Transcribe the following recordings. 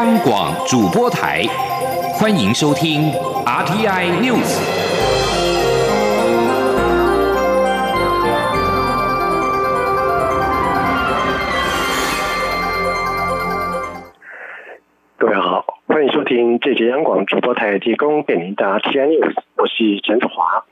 央广主播台，欢迎收听 RTI News。各位好，欢迎收听这节央广主播台提供给您的 RTI News，我是陈子华。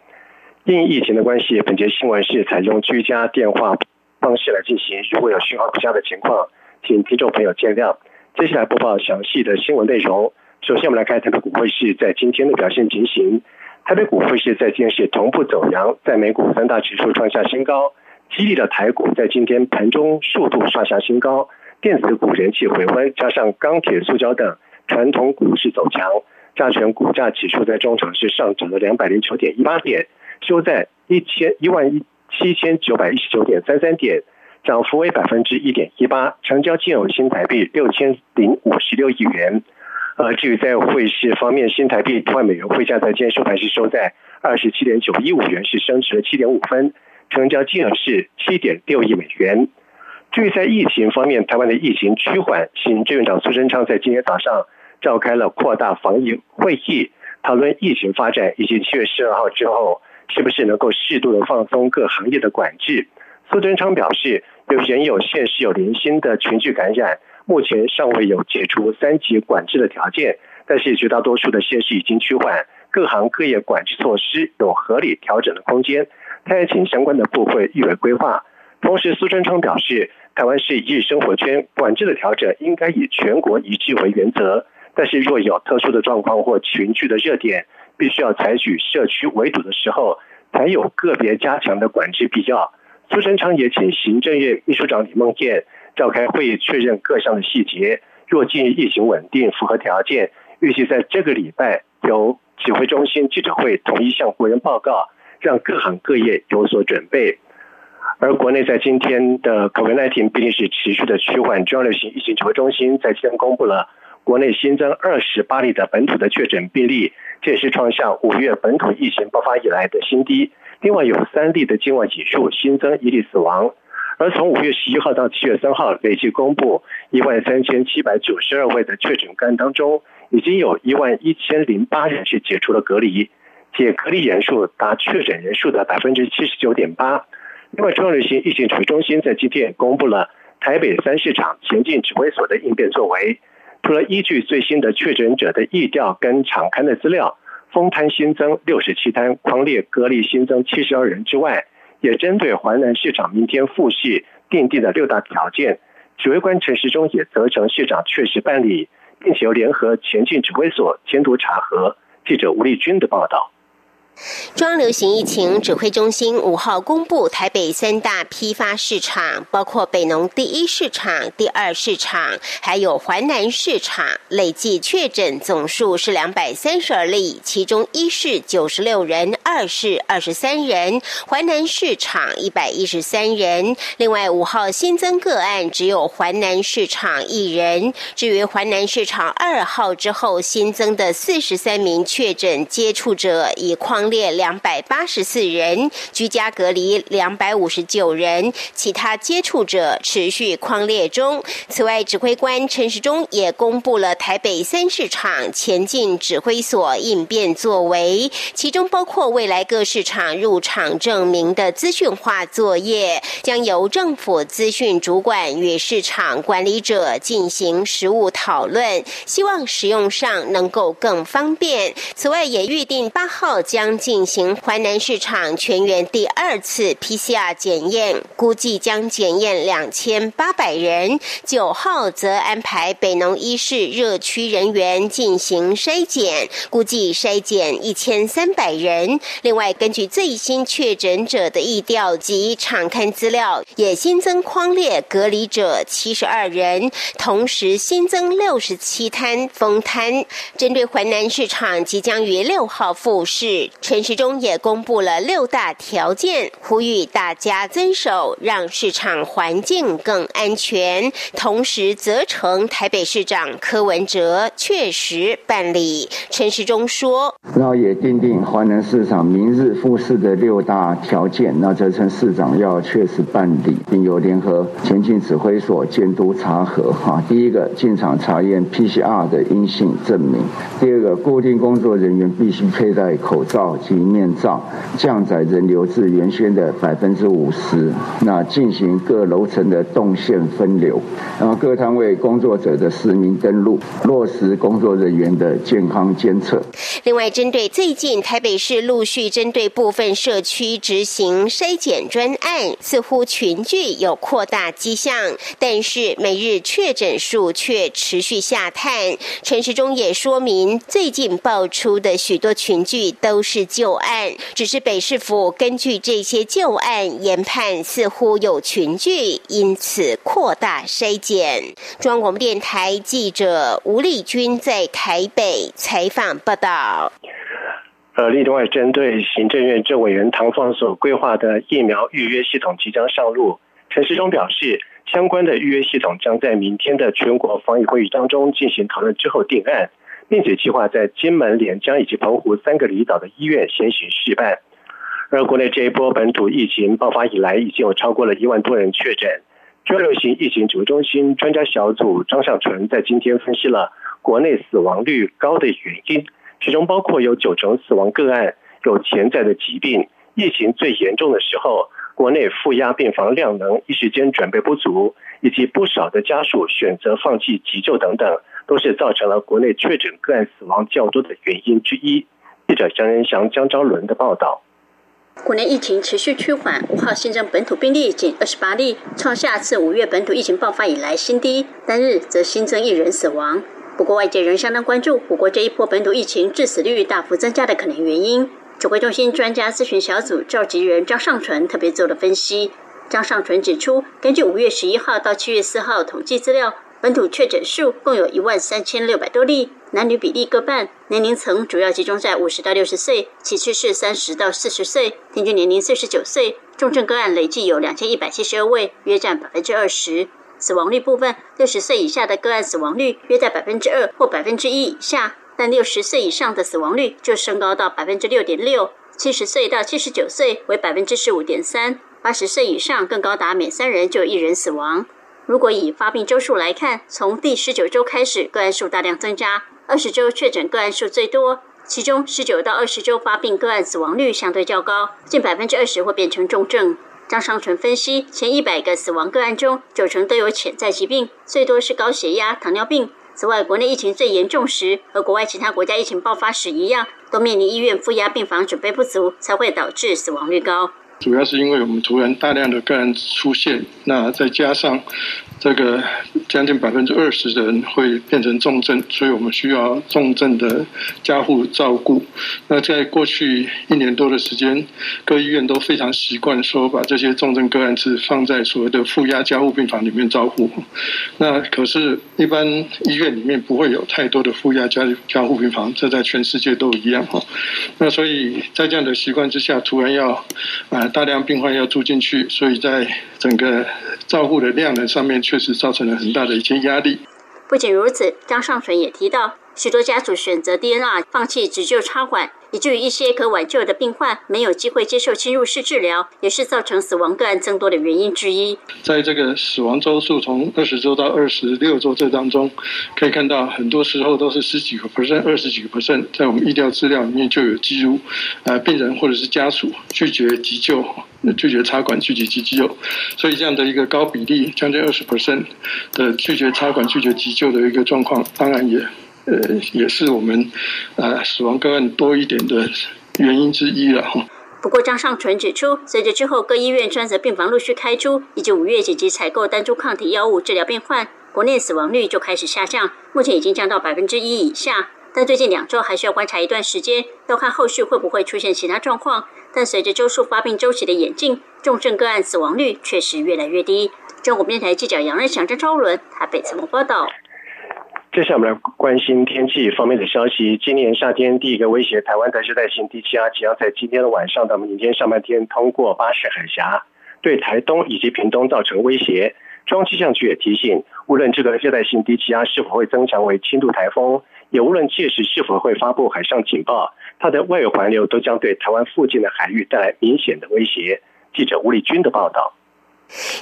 因疫情的关系，本节新闻是采用居家电话方式来进行，如果有信号不佳的情况，请听众朋友见谅。接下来播报详细的新闻内容。首先，我们来看台北股汇市在今天的表现情形。台北股汇市在今天是同步走阳，在美股三大指数创下新高，激励了台股在今天盘中速度刷下新高。电子股人气回温，加上钢铁、塑胶等传统股市走强，加权股价指数在中场是上涨了两百零九点一八点，收在一千一万一七千九百一十九点三三点，涨幅为百分之一点一八，成交金额新台币六千零五十六亿元。呃，至于在汇市方面，新台币兑美元汇价在今天收盘是收在二十七点九一五元，是升值了七点五分，成交金额是七点六亿美元。至于在疫情方面，台湾的疫情趋缓，行政院长苏贞昌在今天早上召开了扩大防疫会议，讨论疫情发展以及七月十二号之后是不是能够适度的放松各行业的管制。苏贞昌表示，有仍有现实有零星的群聚感染，目前尚未有解除三级管制的条件，但是绝大多数的县市已经趋缓，各行各业管制措施有合理调整的空间，他也请相关的部会预为规划。同时，苏贞昌表示。台湾是一日生活圈，管制的调整应该以全国一致为原则。但是若有特殊的状况或群聚的热点，必须要采取社区围堵的时候，才有个别加强的管制必要。苏贞昌也请行政院秘书长李梦建召开会议，确认各项的细节。若近日疫情稳定、符合条件，预计在这个礼拜由指挥中心记者会统一向国人报告，让各行各业有所准备。而国内在今天的 COVID-19 毕竟是持续的趋缓，中央流行疫情指挥中心在今天公布了国内新增二十八例的本土的确诊病例，这也是创下五月本土疫情爆发以来的新低。另外有三例的境外指数新增一例死亡。而从五月十一号到七月三号累计公布一万三千七百九十二位的确诊个案当中，已经有一万一千零八人是解除了隔离，且隔离人数达确诊人数的百分之七十九点八。另外，中央流行疫情指挥中心在今天公布了台北三市场前进指挥所的应变作为。除了依据最新的确诊者的疫调跟场刊的资料，封摊新增六十七摊，匡列隔离新增七十二人之外，也针对淮南市场明天复市订定的六大条件，指挥官陈时中也责成市长确实办理，并且由联合前进指挥所监督查核。记者吴立军的报道。中央流行疫情指挥中心五号公布，台北三大批发市场，包括北农第一市场、第二市场，还有环南市场，累计确诊总数是两百三十二例，其中一市九十六人，二市二十三人，淮南市场一百一十三人。另外五号新增个案只有淮南市场一人。至于淮南市场二号之后新增的四十三名确诊接触者，以列两百八十四人，居家隔离两百五十九人，其他接触者持续框列中。此外，指挥官陈时中也公布了台北三市场前进指挥所应变作为，其中包括未来各市场入场证明的资讯化作业，将由政府资讯主管与市场管理者进行实务讨论，希望使用上能够更方便。此外，也预定八号将。进行淮南市场全员第二次 PCR 检验，估计将检验两千八百人。九号则安排北农一市热区人员进行筛检，估计筛检一千三百人。另外，根据最新确诊者的疫调及场刊资料，也新增框列隔离者七十二人，同时新增六十七摊封摊。针对淮南市场即将于六号复市。陈时中也公布了六大条件，呼吁大家遵守，让市场环境更安全。同时责成台北市长柯文哲确实办理。陈时中说：“然后也订定华南市场明日复市的六大条件，那责成市长要确实办理，并由联合前进指挥所监督查核。哈，第一个进场查验 PCR 的阴性证明；第二个固定工作人员必须佩戴口罩。”及面罩降载人流至原先的百分之五十，那进行各楼层的动线分流，然后各摊位工作者的实名登录，落实工作人员的健康监测。另外，针对最近台北市陆续针对部分社区执行筛检专案，似乎群聚有扩大迹象，但是每日确诊数却持续下探。陈时中也说明，最近爆出的许多群聚都是。旧案只是北市府根据这些旧案研判，似乎有群聚，因此扩大筛检。中央广播电台记者吴丽君在台北采访报道。呃，另外针对行政院政委员唐凤所规划的疫苗预约系统即将上路，陈时中表示，相关的预约系统将在明天的全国防疫会议当中进行讨论之后定案。并且计划在金门、连江以及澎湖三个离岛的医院先行试办。而国内这一波本土疫情爆发以来，已经有超过了一万多人确诊。中流行疫情指挥中心专家小组张尚纯在今天分析了国内死亡率高的原因，其中包括有九成死亡个案有潜在的疾病，疫情最严重的时候，国内负压病房量能一时间准备不足，以及不少的家属选择放弃急救等等。都是造成了国内确诊个案死亡较多的原因之一。记者江仁祥、江昭伦的报道。国内疫情持续趋缓，五号新增本土病例仅二十八例，创下自五月本土疫情爆发以来新低。单日则新增一人死亡。不过外界仍相当关注我国这一波本土疫情致死率大幅增加的可能原因。指挥中心专家咨询小组召集人张尚存特别做了分析。张尚存指出，根据五月十一号到七月四号统计资料。本土确诊数共有一万三千六百多例，男女比例各半，年龄层主要集中在五十到六十岁，其次是三十到四十岁，平均年龄四十九岁。重症个案累计有两千一百七十二位，约占百分之二十。死亡率部分，六十岁以下的个案死亡率约在百分之二或百分之一以下，但六十岁以上的死亡率就升高到百分之六点六。七十岁到七十九岁为百分之十五点三，八十岁以上更高达每三人就一人死亡。如果以发病周数来看，从第十九周开始，个案数大量增加，二十周确诊个案数最多，其中十九到二十周发病个案死亡率相对较高，近百分之二十会变成重症。张尚纯分析，前一百个死亡个案中，九成都有潜在疾病，最多是高血压、糖尿病。此外，国内疫情最严重时，和国外其他国家疫情爆发时一样，都面临医院负压病房准备不足，才会导致死亡率高。主要是因为我们突然大量的个案出现，那再加上这个将近百分之二十的人会变成重症，所以我们需要重症的加护照顾。那在过去一年多的时间，各医院都非常习惯说把这些重症个案是放在所谓的负压加护病房里面照顾。那可是，一般医院里面不会有太多的负压加加护病房，这在全世界都一样哈。那所以在这样的习惯之下，突然要啊。大量病患要住进去，所以在整个照护的量能上面，确实造成了很大的一些压力。不仅如此，张尚存也提到，许多家属选择 DNR 放弃急救插管。以至于一些可挽救的病患没有机会接受侵入式治疗，也是造成死亡个案增多的原因之一。在这个死亡周数从二十周到二十六周这当中，可以看到很多时候都是十几个 percent、二十几个 percent，在我们医疗资料里面就有记录，呃，病人或者是家属拒绝急救、拒绝插管、拒绝急救，所以这样的一个高比例，将近二十 percent 的拒绝插管、拒绝急救的一个状况，当然也。呃，也是我们呃死亡个案多一点的原因之一了哈。不过张尚纯指出，随着之后各医院专责病房陆续开出，以及五月紧急采购单株抗体药物治疗病患，国内死亡率就开始下降，目前已经降到百分之一以下。但最近两周还需要观察一段时间，要看后续会不会出现其他状况。但随着周数发病周期的演进，重症个案死亡率确实越来越低。中国电台记者杨仁祥、张超伦台北采访报道。接下来我们来关心天气方面的消息。今年夏天第一个威胁台湾的热带性低气压即将在今天的晚上到明天上半天通过巴士海峡，对台东以及屏东造成威胁。中央气象局也提醒，无论这个热带性低气压是否会增强为轻度台风，也无论届时是否会发布海上警报，它的外围环流都将对台湾附近的海域带来明显的威胁。记者吴立军的报道。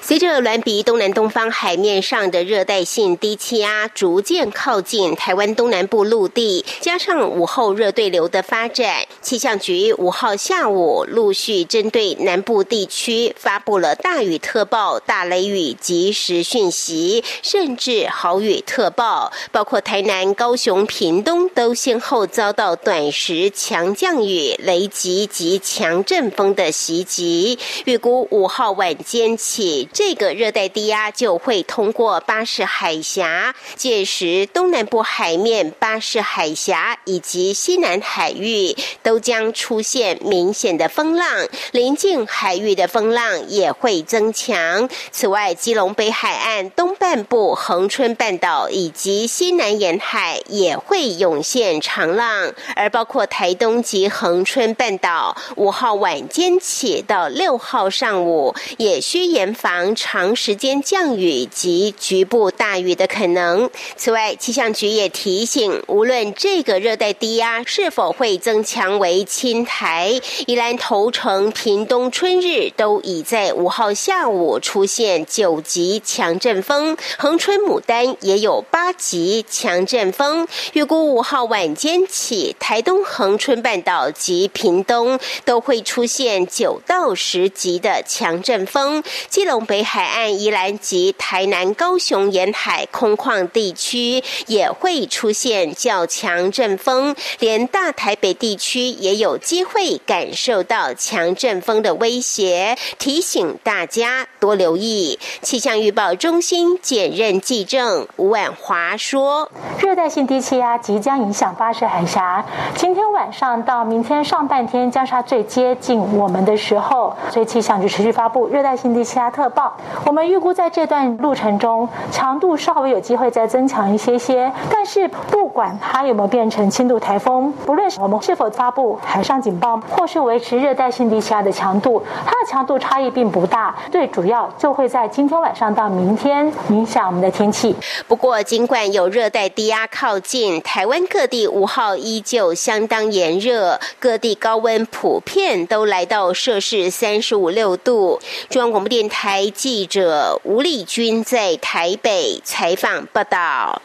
随着銮鼻东南东方海面上的热带性低气压逐渐靠近台湾东南部陆地，加上午后热对流的发展，气象局五号下午陆续针对南部地区发布了大雨特报、大雷雨及时讯息，甚至豪雨特报，包括台南、高雄、屏东都先后遭到短时强降雨、雷击及强阵风的袭击。预估五号晚间。起，这个热带低压就会通过巴士海峡，届时东南部海面、巴士海峡以及西南海域都将出现明显的风浪，临近海域的风浪也会增强。此外，基隆北海岸东半部、恒春半岛以及西南沿海也会涌现长浪，而包括台东及恒春半岛，五号晚间起到六号上午也需严。防长时间降雨及局部大雨的可能。此外，气象局也提醒，无论这个热带低压是否会增强为青台，宜兰头城、屏东春日都已在五号下午出现九级强阵风，恒春牡丹也有八级强阵风。预估五号晚间起，台东恒春半岛及屏东都会出现九到十级的强阵风。基隆北海岸、宜兰及台南、高雄沿海空旷地区也会出现较强阵风，连大台北地区也有机会感受到强阵风的威胁，提醒大家多留意。气象预报中心兼任记证吴婉华说：“热带性低气压即将影响巴士海峡，今天晚上到明天上半天将是它最接近我们的时候，所以气象局持续发布热带性低气压。”特报，我们预估在这段路程中，强度稍微有机会再增强一些些。但是不管它有没有变成轻度台风，不论我们是否发布海上警报，或是维持热带性低气压的强度，它的强度差异并不大。最主要就会在今天晚上到明天影响我们的天气。不过，尽管有热带低压靠近，台湾各地五号依旧相当炎热，各地高温普遍都来到摄氏三十五六度。中央广播电台。台记者吴丽君在台北采访报道。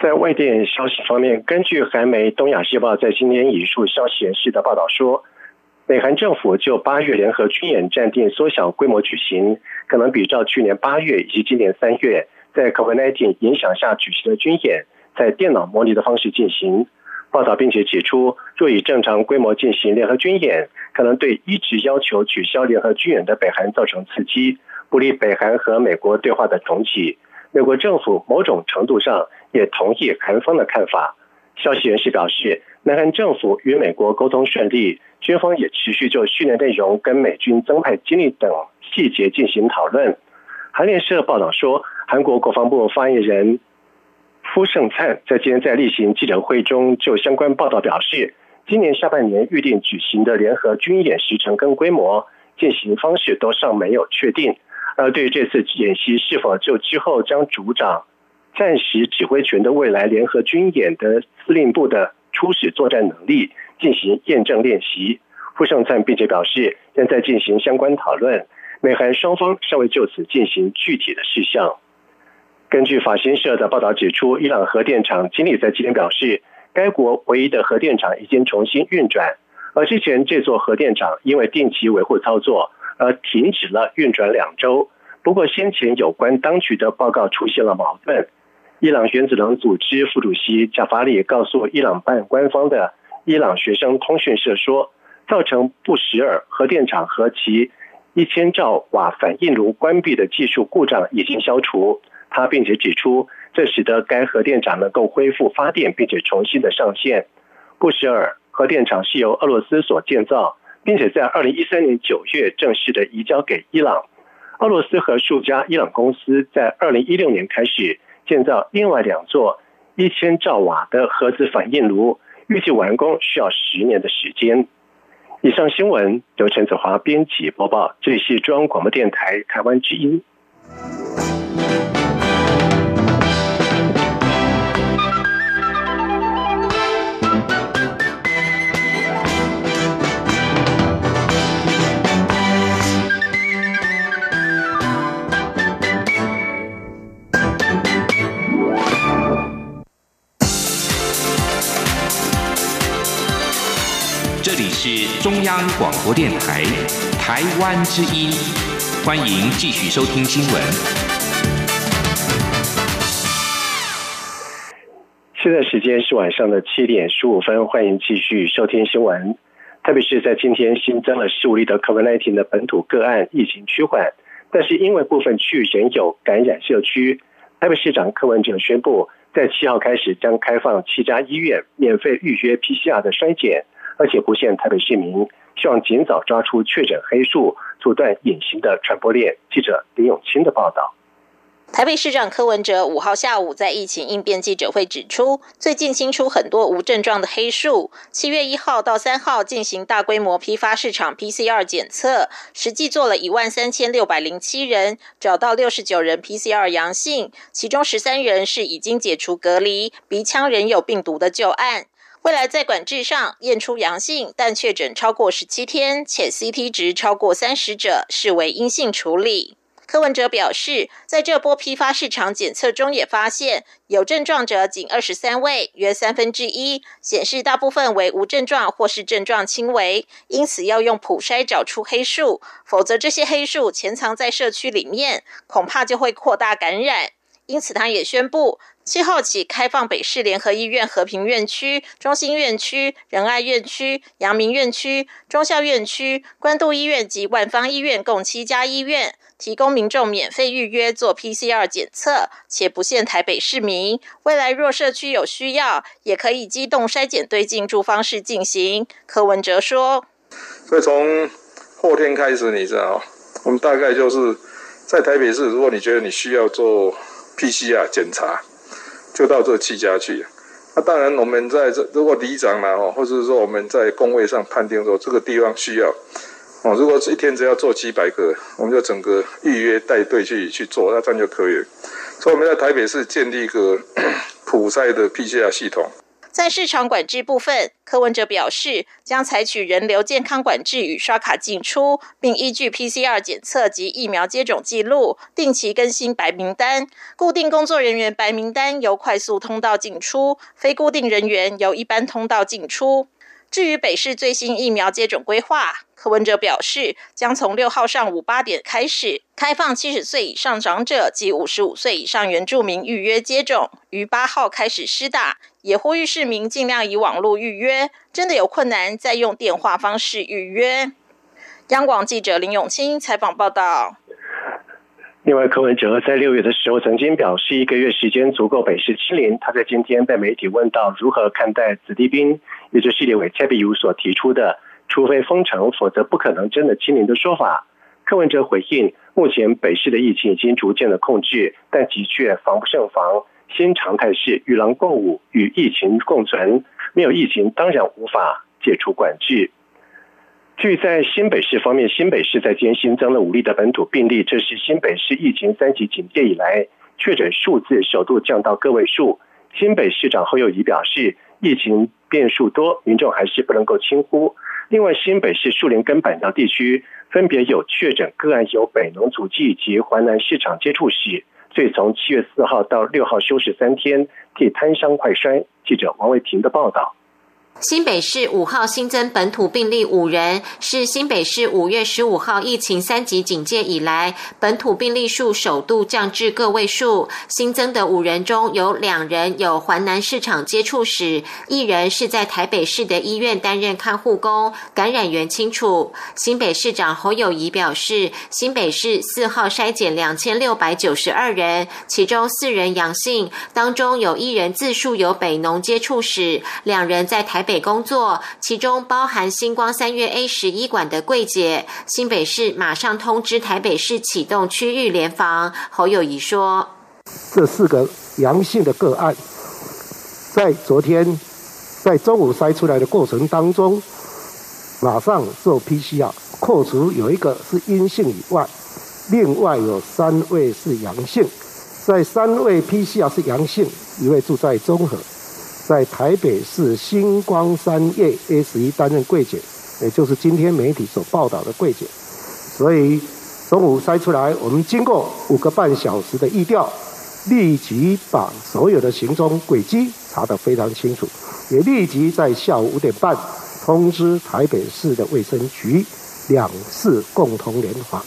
在外电消息方面，根据韩媒《东亚日报》在今天引述消息人士的报道说，美韩政府就八月联合军演暂定缩小规模举行，可能比照去年八月以及今年三月在 COVID-19 影响下举行的军演，在电脑模拟的方式进行。报道并且指出，若以正常规模进行联合军演，可能对一直要求取消联合军演的北韩造成刺激，不利北韩和美国对话的重启。美国政府某种程度上也同意韩方的看法。消息人士表示，南韩政府与美国沟通顺利，军方也持续就训练内容跟美军增派精力等细节进行讨论。韩联社报道说，韩国国防部发言人。傅盛灿在今天在例行记者会中就相关报道表示，今年下半年预定举行的联合军演时程跟规模、进行方式都尚没有确定。而对于这次演习是否就之后将主掌暂时指挥权的未来联合军演的司令部的初始作战能力进行验证练习，傅盛灿并且表示正在进行相关讨论，美韩双方尚未就此进行具体的事项。根据法新社的报道指出，伊朗核电厂经理在今天表示，该国唯一的核电厂已经重新运转，而之前这座核电厂因为定期维护操作而停止了运转两周。不过，先前有关当局的报告出现了矛盾。伊朗原子能组织副主席贾法里告诉伊朗办官方的伊朗学生通讯社说，造成布什尔核电厂和其一千兆瓦反应炉关闭的技术故障已经消除。他并且指出，这使得该核电厂能够恢复发电，并且重新的上线。布什尔核电厂是由俄罗斯所建造，并且在二零一三年九月正式的移交给伊朗。俄罗斯和数家伊朗公司在二零一六年开始建造另外两座一千兆瓦的核子反应炉，预计完工需要十年的时间。以上新闻由陈子华编辑播报，这里是中央广播电台台湾之音。是中央广播电台台湾之音，欢迎继续收听新闻。现在时间是晚上的七点十五分，欢迎继续收听新闻。特别是在今天新增了十五例的 COVID-19 的本土个案，疫情趋缓，但是因为部分区域仍有感染社区，台北市长柯文哲宣布，在七号开始将开放七家医院免费预约 PCR 的筛检。而且不限台北市民，希望尽早抓出确诊黑数，阻断隐形的传播链。记者林永清的报道。台北市长柯文哲五号下午在疫情应变记者会指出，最近新出很多无症状的黑数。七月一号到三号进行大规模批发市场 PCR 检测，实际做了一万三千六百零七人，找到六十九人 PCR 阳性，其中十三人是已经解除隔离、鼻腔仍有病毒的旧案。未来在管制上验出阳性，但确诊超过十七天且 CT 值超过三十者，视为阴性处理。柯文哲表示，在这波批发市场检测中，也发现有症状者仅二十三位，约三分之一，显示大部分为无症状或是症状轻微，因此要用普筛找出黑数，否则这些黑数潜藏在社区里面，恐怕就会扩大感染。因此，他也宣布。七号起开放北市联合医院和平院区、中心院区、仁爱院区、阳明院区、中校院区、关渡医院及万方医院共七家医院，提供民众免费预约做 PCR 检测，且不限台北市民。未来若社区有需要，也可以机动筛检对进驻方式进行。柯文哲说：“所以从后天开始，你知道，我们大概就是在台北市，如果你觉得你需要做 PCR 检查。”就到这七家去，那当然我们在这如果里长了哦，或者是说我们在工位上判定说这个地方需要哦，如果一天只要做几百个，我们就整个预约带队去去做，那这样就可以了。所以我们在台北市建立一个 普筛的 PCR 系统。在市场管制部分，柯文哲表示，将采取人流健康管制与刷卡进出，并依据 PCR 检测及疫苗接种记录，定期更新白名单。固定工作人员白名单由快速通道进出，非固定人员由一般通道进出。至于北市最新疫苗接种规划，柯文哲表示，将从六号上午八点开始开放七十岁以上长者及五十五岁以上原住民预约接种，于八号开始施打，也呼吁市民尽量以网络预约，真的有困难再用电话方式预约。央广记者林永清采访报道。另外，柯文哲在六月的时候曾经表示，一个月时间足够北市清零。他在今天被媒体问到如何看待子弟兵，也就是立委蔡壁如所提出的“除非封城，否则不可能真的清零”的说法。柯文哲回应，目前北市的疫情已经逐渐的控制，但的确防不胜防。新常态是与狼共舞，与疫情共存。没有疫情，当然无法解除管制。据在新北市方面，新北市在今天新增了五例的本土病例，这是新北市疫情三级警戒以来确诊数字首度降到个位数。新北市长侯友谊表示，疫情变数多，民众还是不能够轻忽。另外，新北市树林跟板桥地区分别有确诊个案，有北农足迹及华南市场接触史，所以从七月四号到六号休市三天，替摊商快筛。记者王卫婷的报道。新北市五号新增本土病例五人，是新北市五月十五号疫情三级警戒以来本土病例数首度降至个位数。新增的五人中有两人有环南市场接触史，一人是在台北市的医院担任看护工，感染源清楚。新北市长侯友谊表示，新北市四号筛检两千六百九十二人，其中四人阳性，当中有一人自述有北农接触史，两人在台。台北工作，其中包含星光三月 A 十一馆的柜姐。新北市马上通知台北市启动区域联防。侯友谊说：“这四个阳性的个案，在昨天在中午筛出来的过程当中，马上做 PCR，扣除有一个是阴性以外，另外有三位是阳性。在三位 PCR 是阳性，一位住在中和，在台北市星光三叶 A 十一担任柜姐，也就是今天媒体所报道的柜姐。所以中午筛出来，我们经过五个半小时的议调，立即把所有的行踪轨迹查得非常清楚，也立即在下午五点半通知台北市的卫生局，两市共同联防。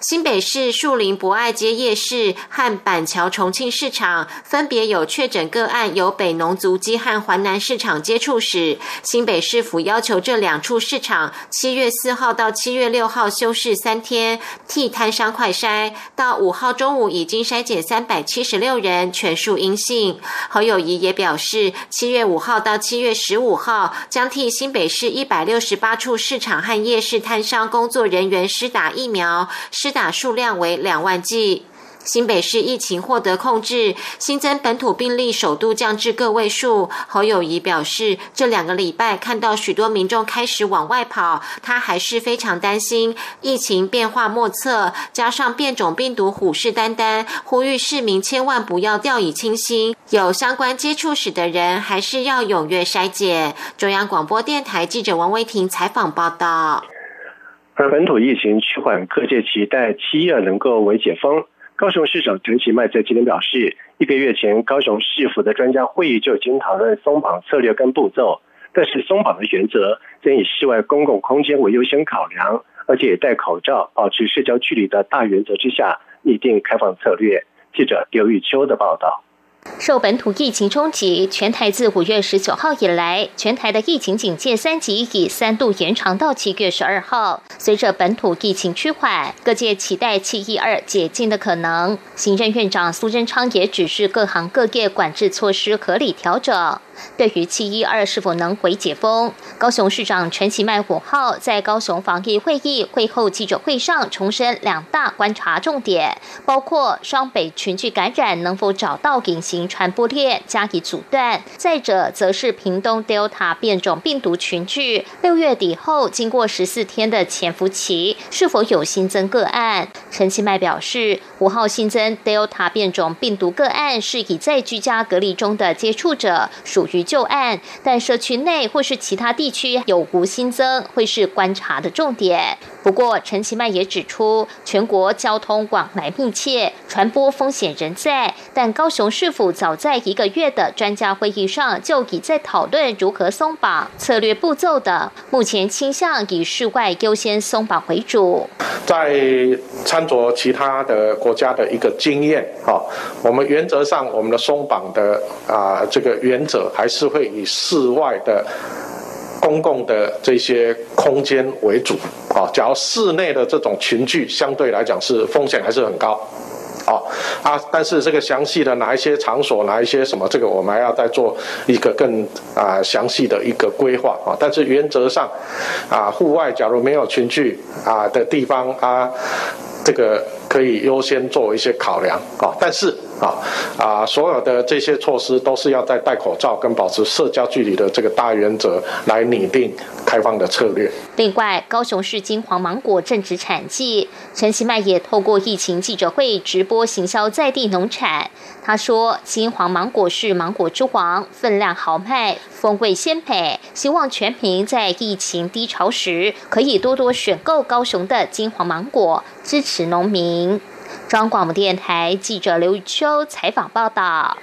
新北市树林博爱街夜市和板桥重庆市场分别有确诊个案，有北农足迹和环南市场接触史。新北市府要求这两处市场七月四号到七月六号休市三天，替摊商快筛。到五号中午已经筛检三百七十六人，全数阴性。侯友谊也表示，七月五号到七月十五号将替新北市一百六十八处市场和夜市摊商工作人员施打疫苗。打数量为两万剂。新北市疫情获得控制，新增本土病例首度降至个位数。侯友谊表示，这两个礼拜看到许多民众开始往外跑，他还是非常担心疫情变化莫测，加上变种病毒虎视眈眈，呼吁市民千万不要掉以轻心。有相关接触史的人，还是要踊跃筛检。中央广播电台记者王威婷采访报道。而本土疫情趋缓，各界期待七月能够为解封。高雄市长陈其迈在今天表示，一个月前高雄市府的专家会议就已经讨论松绑策略跟步骤，但是松绑的原则将以室外公共空间为优先考量，而且戴口罩、保持社交距离的大原则之下拟定开放策略。记者刘玉秋的报道。受本土疫情冲击，全台自五月十九号以来，全台的疫情警戒三级已三度延长到七月十二号。随着本土疫情趋缓，各界期待七一二解禁的可能。行政院长苏贞昌也指示各行各业管制措施合理调整。对于七一二是否能回解封，高雄市长陈其迈五号在高雄防疫会议会后记者会上重申两大观察重点，包括双北群聚感染能否找到隐形传播链加以阻断；再者，则是屏东 Delta 变种病毒群聚六月底后经过十四天的潜伏期是否有新增个案。陈其迈表示，五号新增 Delta 变种病毒个案是已在居家隔离中的接触者，属。于旧案，但社区内或是其他地区有无新增，会是观察的重点。不过，陈其迈也指出，全国交通往来密切，传播风险仍在。但高雄市府早在一个月的专家会议上就已在讨论如何松绑策略步骤的，目前倾向以室外优先松绑为主。在参酌其他的国家的一个经验，哈，我们原则上我们的松绑的啊这个原则还是会以室外的。公共的这些空间为主，啊，假如室内的这种群聚相对来讲是风险还是很高，啊啊，但是这个详细的哪一些场所，哪一些什么，这个我们还要再做一个更啊详细的一个规划啊。但是原则上，啊，户外假如没有群聚啊的地方啊，这个可以优先做一些考量啊。但是。啊啊！所有的这些措施都是要在戴口罩跟保持社交距离的这个大原则来拟定开放的策略。另外，高雄市金黄芒果正值产季，陈其迈也透过疫情记者会直播行销在地农产。他说：“金黄芒果是芒果之王，分量豪迈，风味鲜美，希望全民在疫情低潮时可以多多选购高雄的金黄芒果，支持农民。”中央广播电台记者刘玉秋采访报道。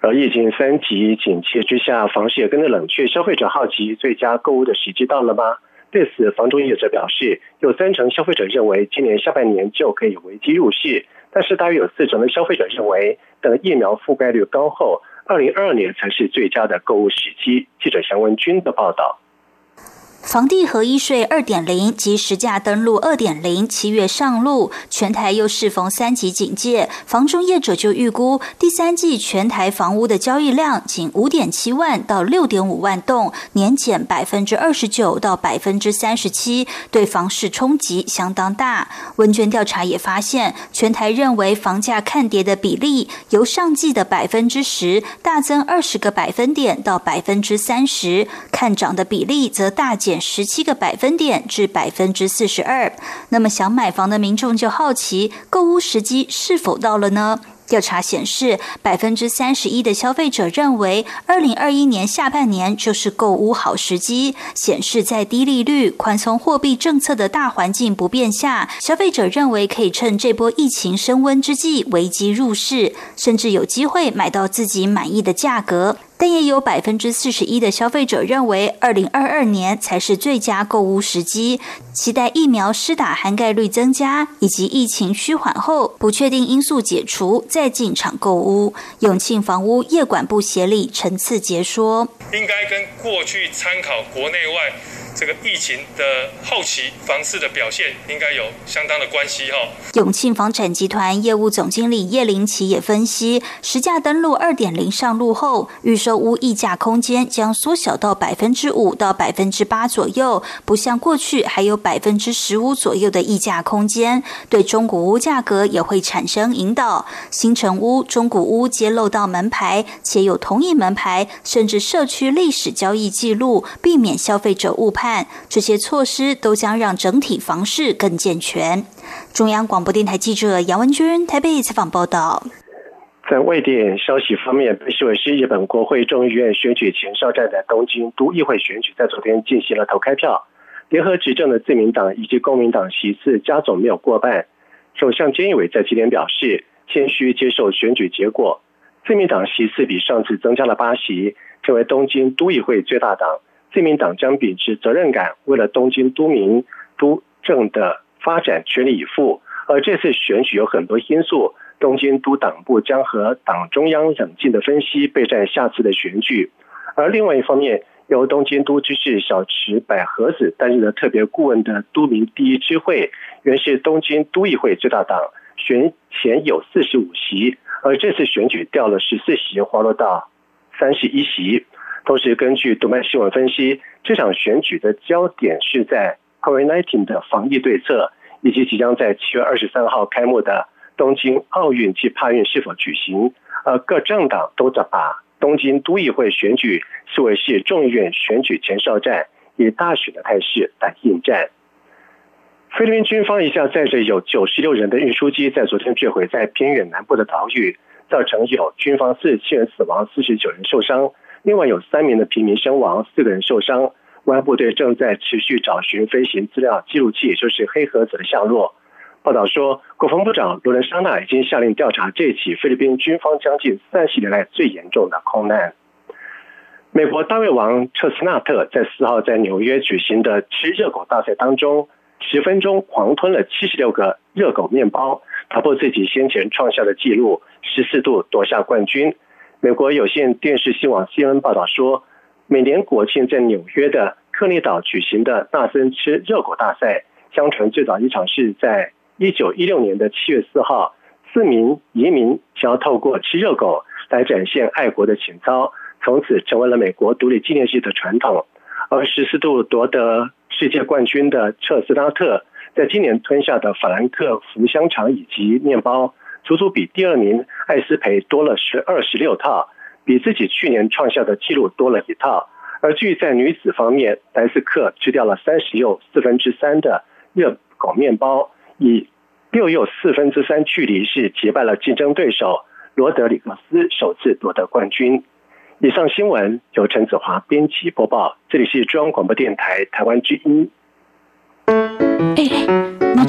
而疫情三级警戒之下，房市也跟着冷却，消费者好奇最佳购物的时机到了吗？对此，房中业者表示，有三成消费者认为今年下半年就可以危机入市，但是大约有四成的消费者认为，等疫苗覆盖率高后，二零二二年才是最佳的购物时机。记者祥文君的报道。房地合一税二点零及实价登录二点零七月上路，全台又适逢三级警戒，房中业者就预估第三季全台房屋的交易量仅五点七万到六点五万栋，年减百分之二十九到百分之三十七，对房市冲击相当大。问卷调查也发现，全台认为房价看跌的比例由上季的百分之十大增二十个百分点到百分之三十，看涨的比例则大减。十七个百分点至百分之四十二。那么，想买房的民众就好奇，购屋时机是否到了呢？调查显示，百分之三十一的消费者认为，二零二一年下半年就是购屋好时机。显示在低利率、宽松货币政策的大环境不变下，消费者认为可以趁这波疫情升温之际，危机入市，甚至有机会买到自己满意的价格。但也有百分之四十一的消费者认为，二零二二年才是最佳购物时机，期待疫苗施打涵盖率增加，以及疫情趋缓后不确定因素解除，再进场购物。永庆房屋业管部协理陈次杰说：“应该跟过去参考国内外。”这个疫情的后期房市的表现应该有相当的关系哈。永庆房产集团业务总经理叶林奇也分析，实价登录二点零上路后，预售屋溢价空间将缩小到百分之五到百分之八左右，不像过去还有百分之十五左右的溢价空间，对中古屋价格也会产生引导。新城屋、中古屋揭露到门牌，且有同一门牌，甚至社区历史交易记录，避免消费者误判。看这些措施都将让整体房市更健全。中央广播电台记者杨文君台北采访报道。在外电消息方面，被视为是日本国会众议院选举前哨战的东京都议会选举，在昨天进行了投开票。联合执政的自民党以及公民党席次加总没有过半。首相菅义伟在今天表示，谦虚接受选举结果。自民党席次比上次增加了八席，成为东京都议会最大党。自民党将秉持责任感，为了东京都民都政的发展全力以赴。而这次选举有很多因素，东京都党部将和党中央冷静的分析，备战下次的选举。而另外一方面，由东京都知事小池百合子担任的特别顾问的都民第一支会，原是东京都议会最大党，选前有四十五席，而这次选举掉了十四席，滑落到三十一席。同时，根据读卖新闻分析，这场选举的焦点是在 COVID-19 的防疫对策，以及即将在七月二十三号开幕的东京奥运及帕运是否举行。呃，各政党都在把东京都议会选举视为是众议院选举前哨战，以大选的态势来应战。菲律宾军方一架载着有九十六人的运输机在昨天坠毁在偏远南部的岛屿，造成有军方四十七人死亡，四十九人受伤。另外有三名的平民身亡，四个人受伤。公安部队正在持续找寻飞行资料记录器，也就是黑盒子的下落。报道说，国防部长罗伦·沙纳已经下令调查这起菲律宾军方将近三十年来最严重的空难。美国大胃王彻斯纳特在四号在纽约举行的吃热狗大赛当中，十分钟狂吞了七十六个热狗面包，打破自己先前创下的纪录，十四度夺下冠军。美国有线电视新闻 CNN 报道说，每年国庆在纽约的克利岛举行的纳森吃热狗大赛，相传最早一场是在一九一六年的七月四号，四名移民想要透过吃热狗来展现爱国的情操，从此成为了美国独立纪念日的传统。而十四度夺得世界冠军的彻斯拉特，在今年吞下的法兰克福香肠以及面包。足足比第二名艾斯培多了十二十六套，比自己去年创下的纪录多了一套。而至于在女子方面，莱斯克吃掉了三十又四分之三的热狗面包，以六又四分之三距离是击败了竞争对手罗德里格斯，首次夺得冠军。以上新闻由陈子华编辑播报，这里是中央广播电台台湾之音。哎哎，你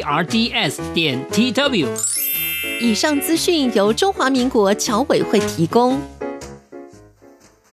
a r d s 点 t w。以上资讯由中华民国侨委会提供。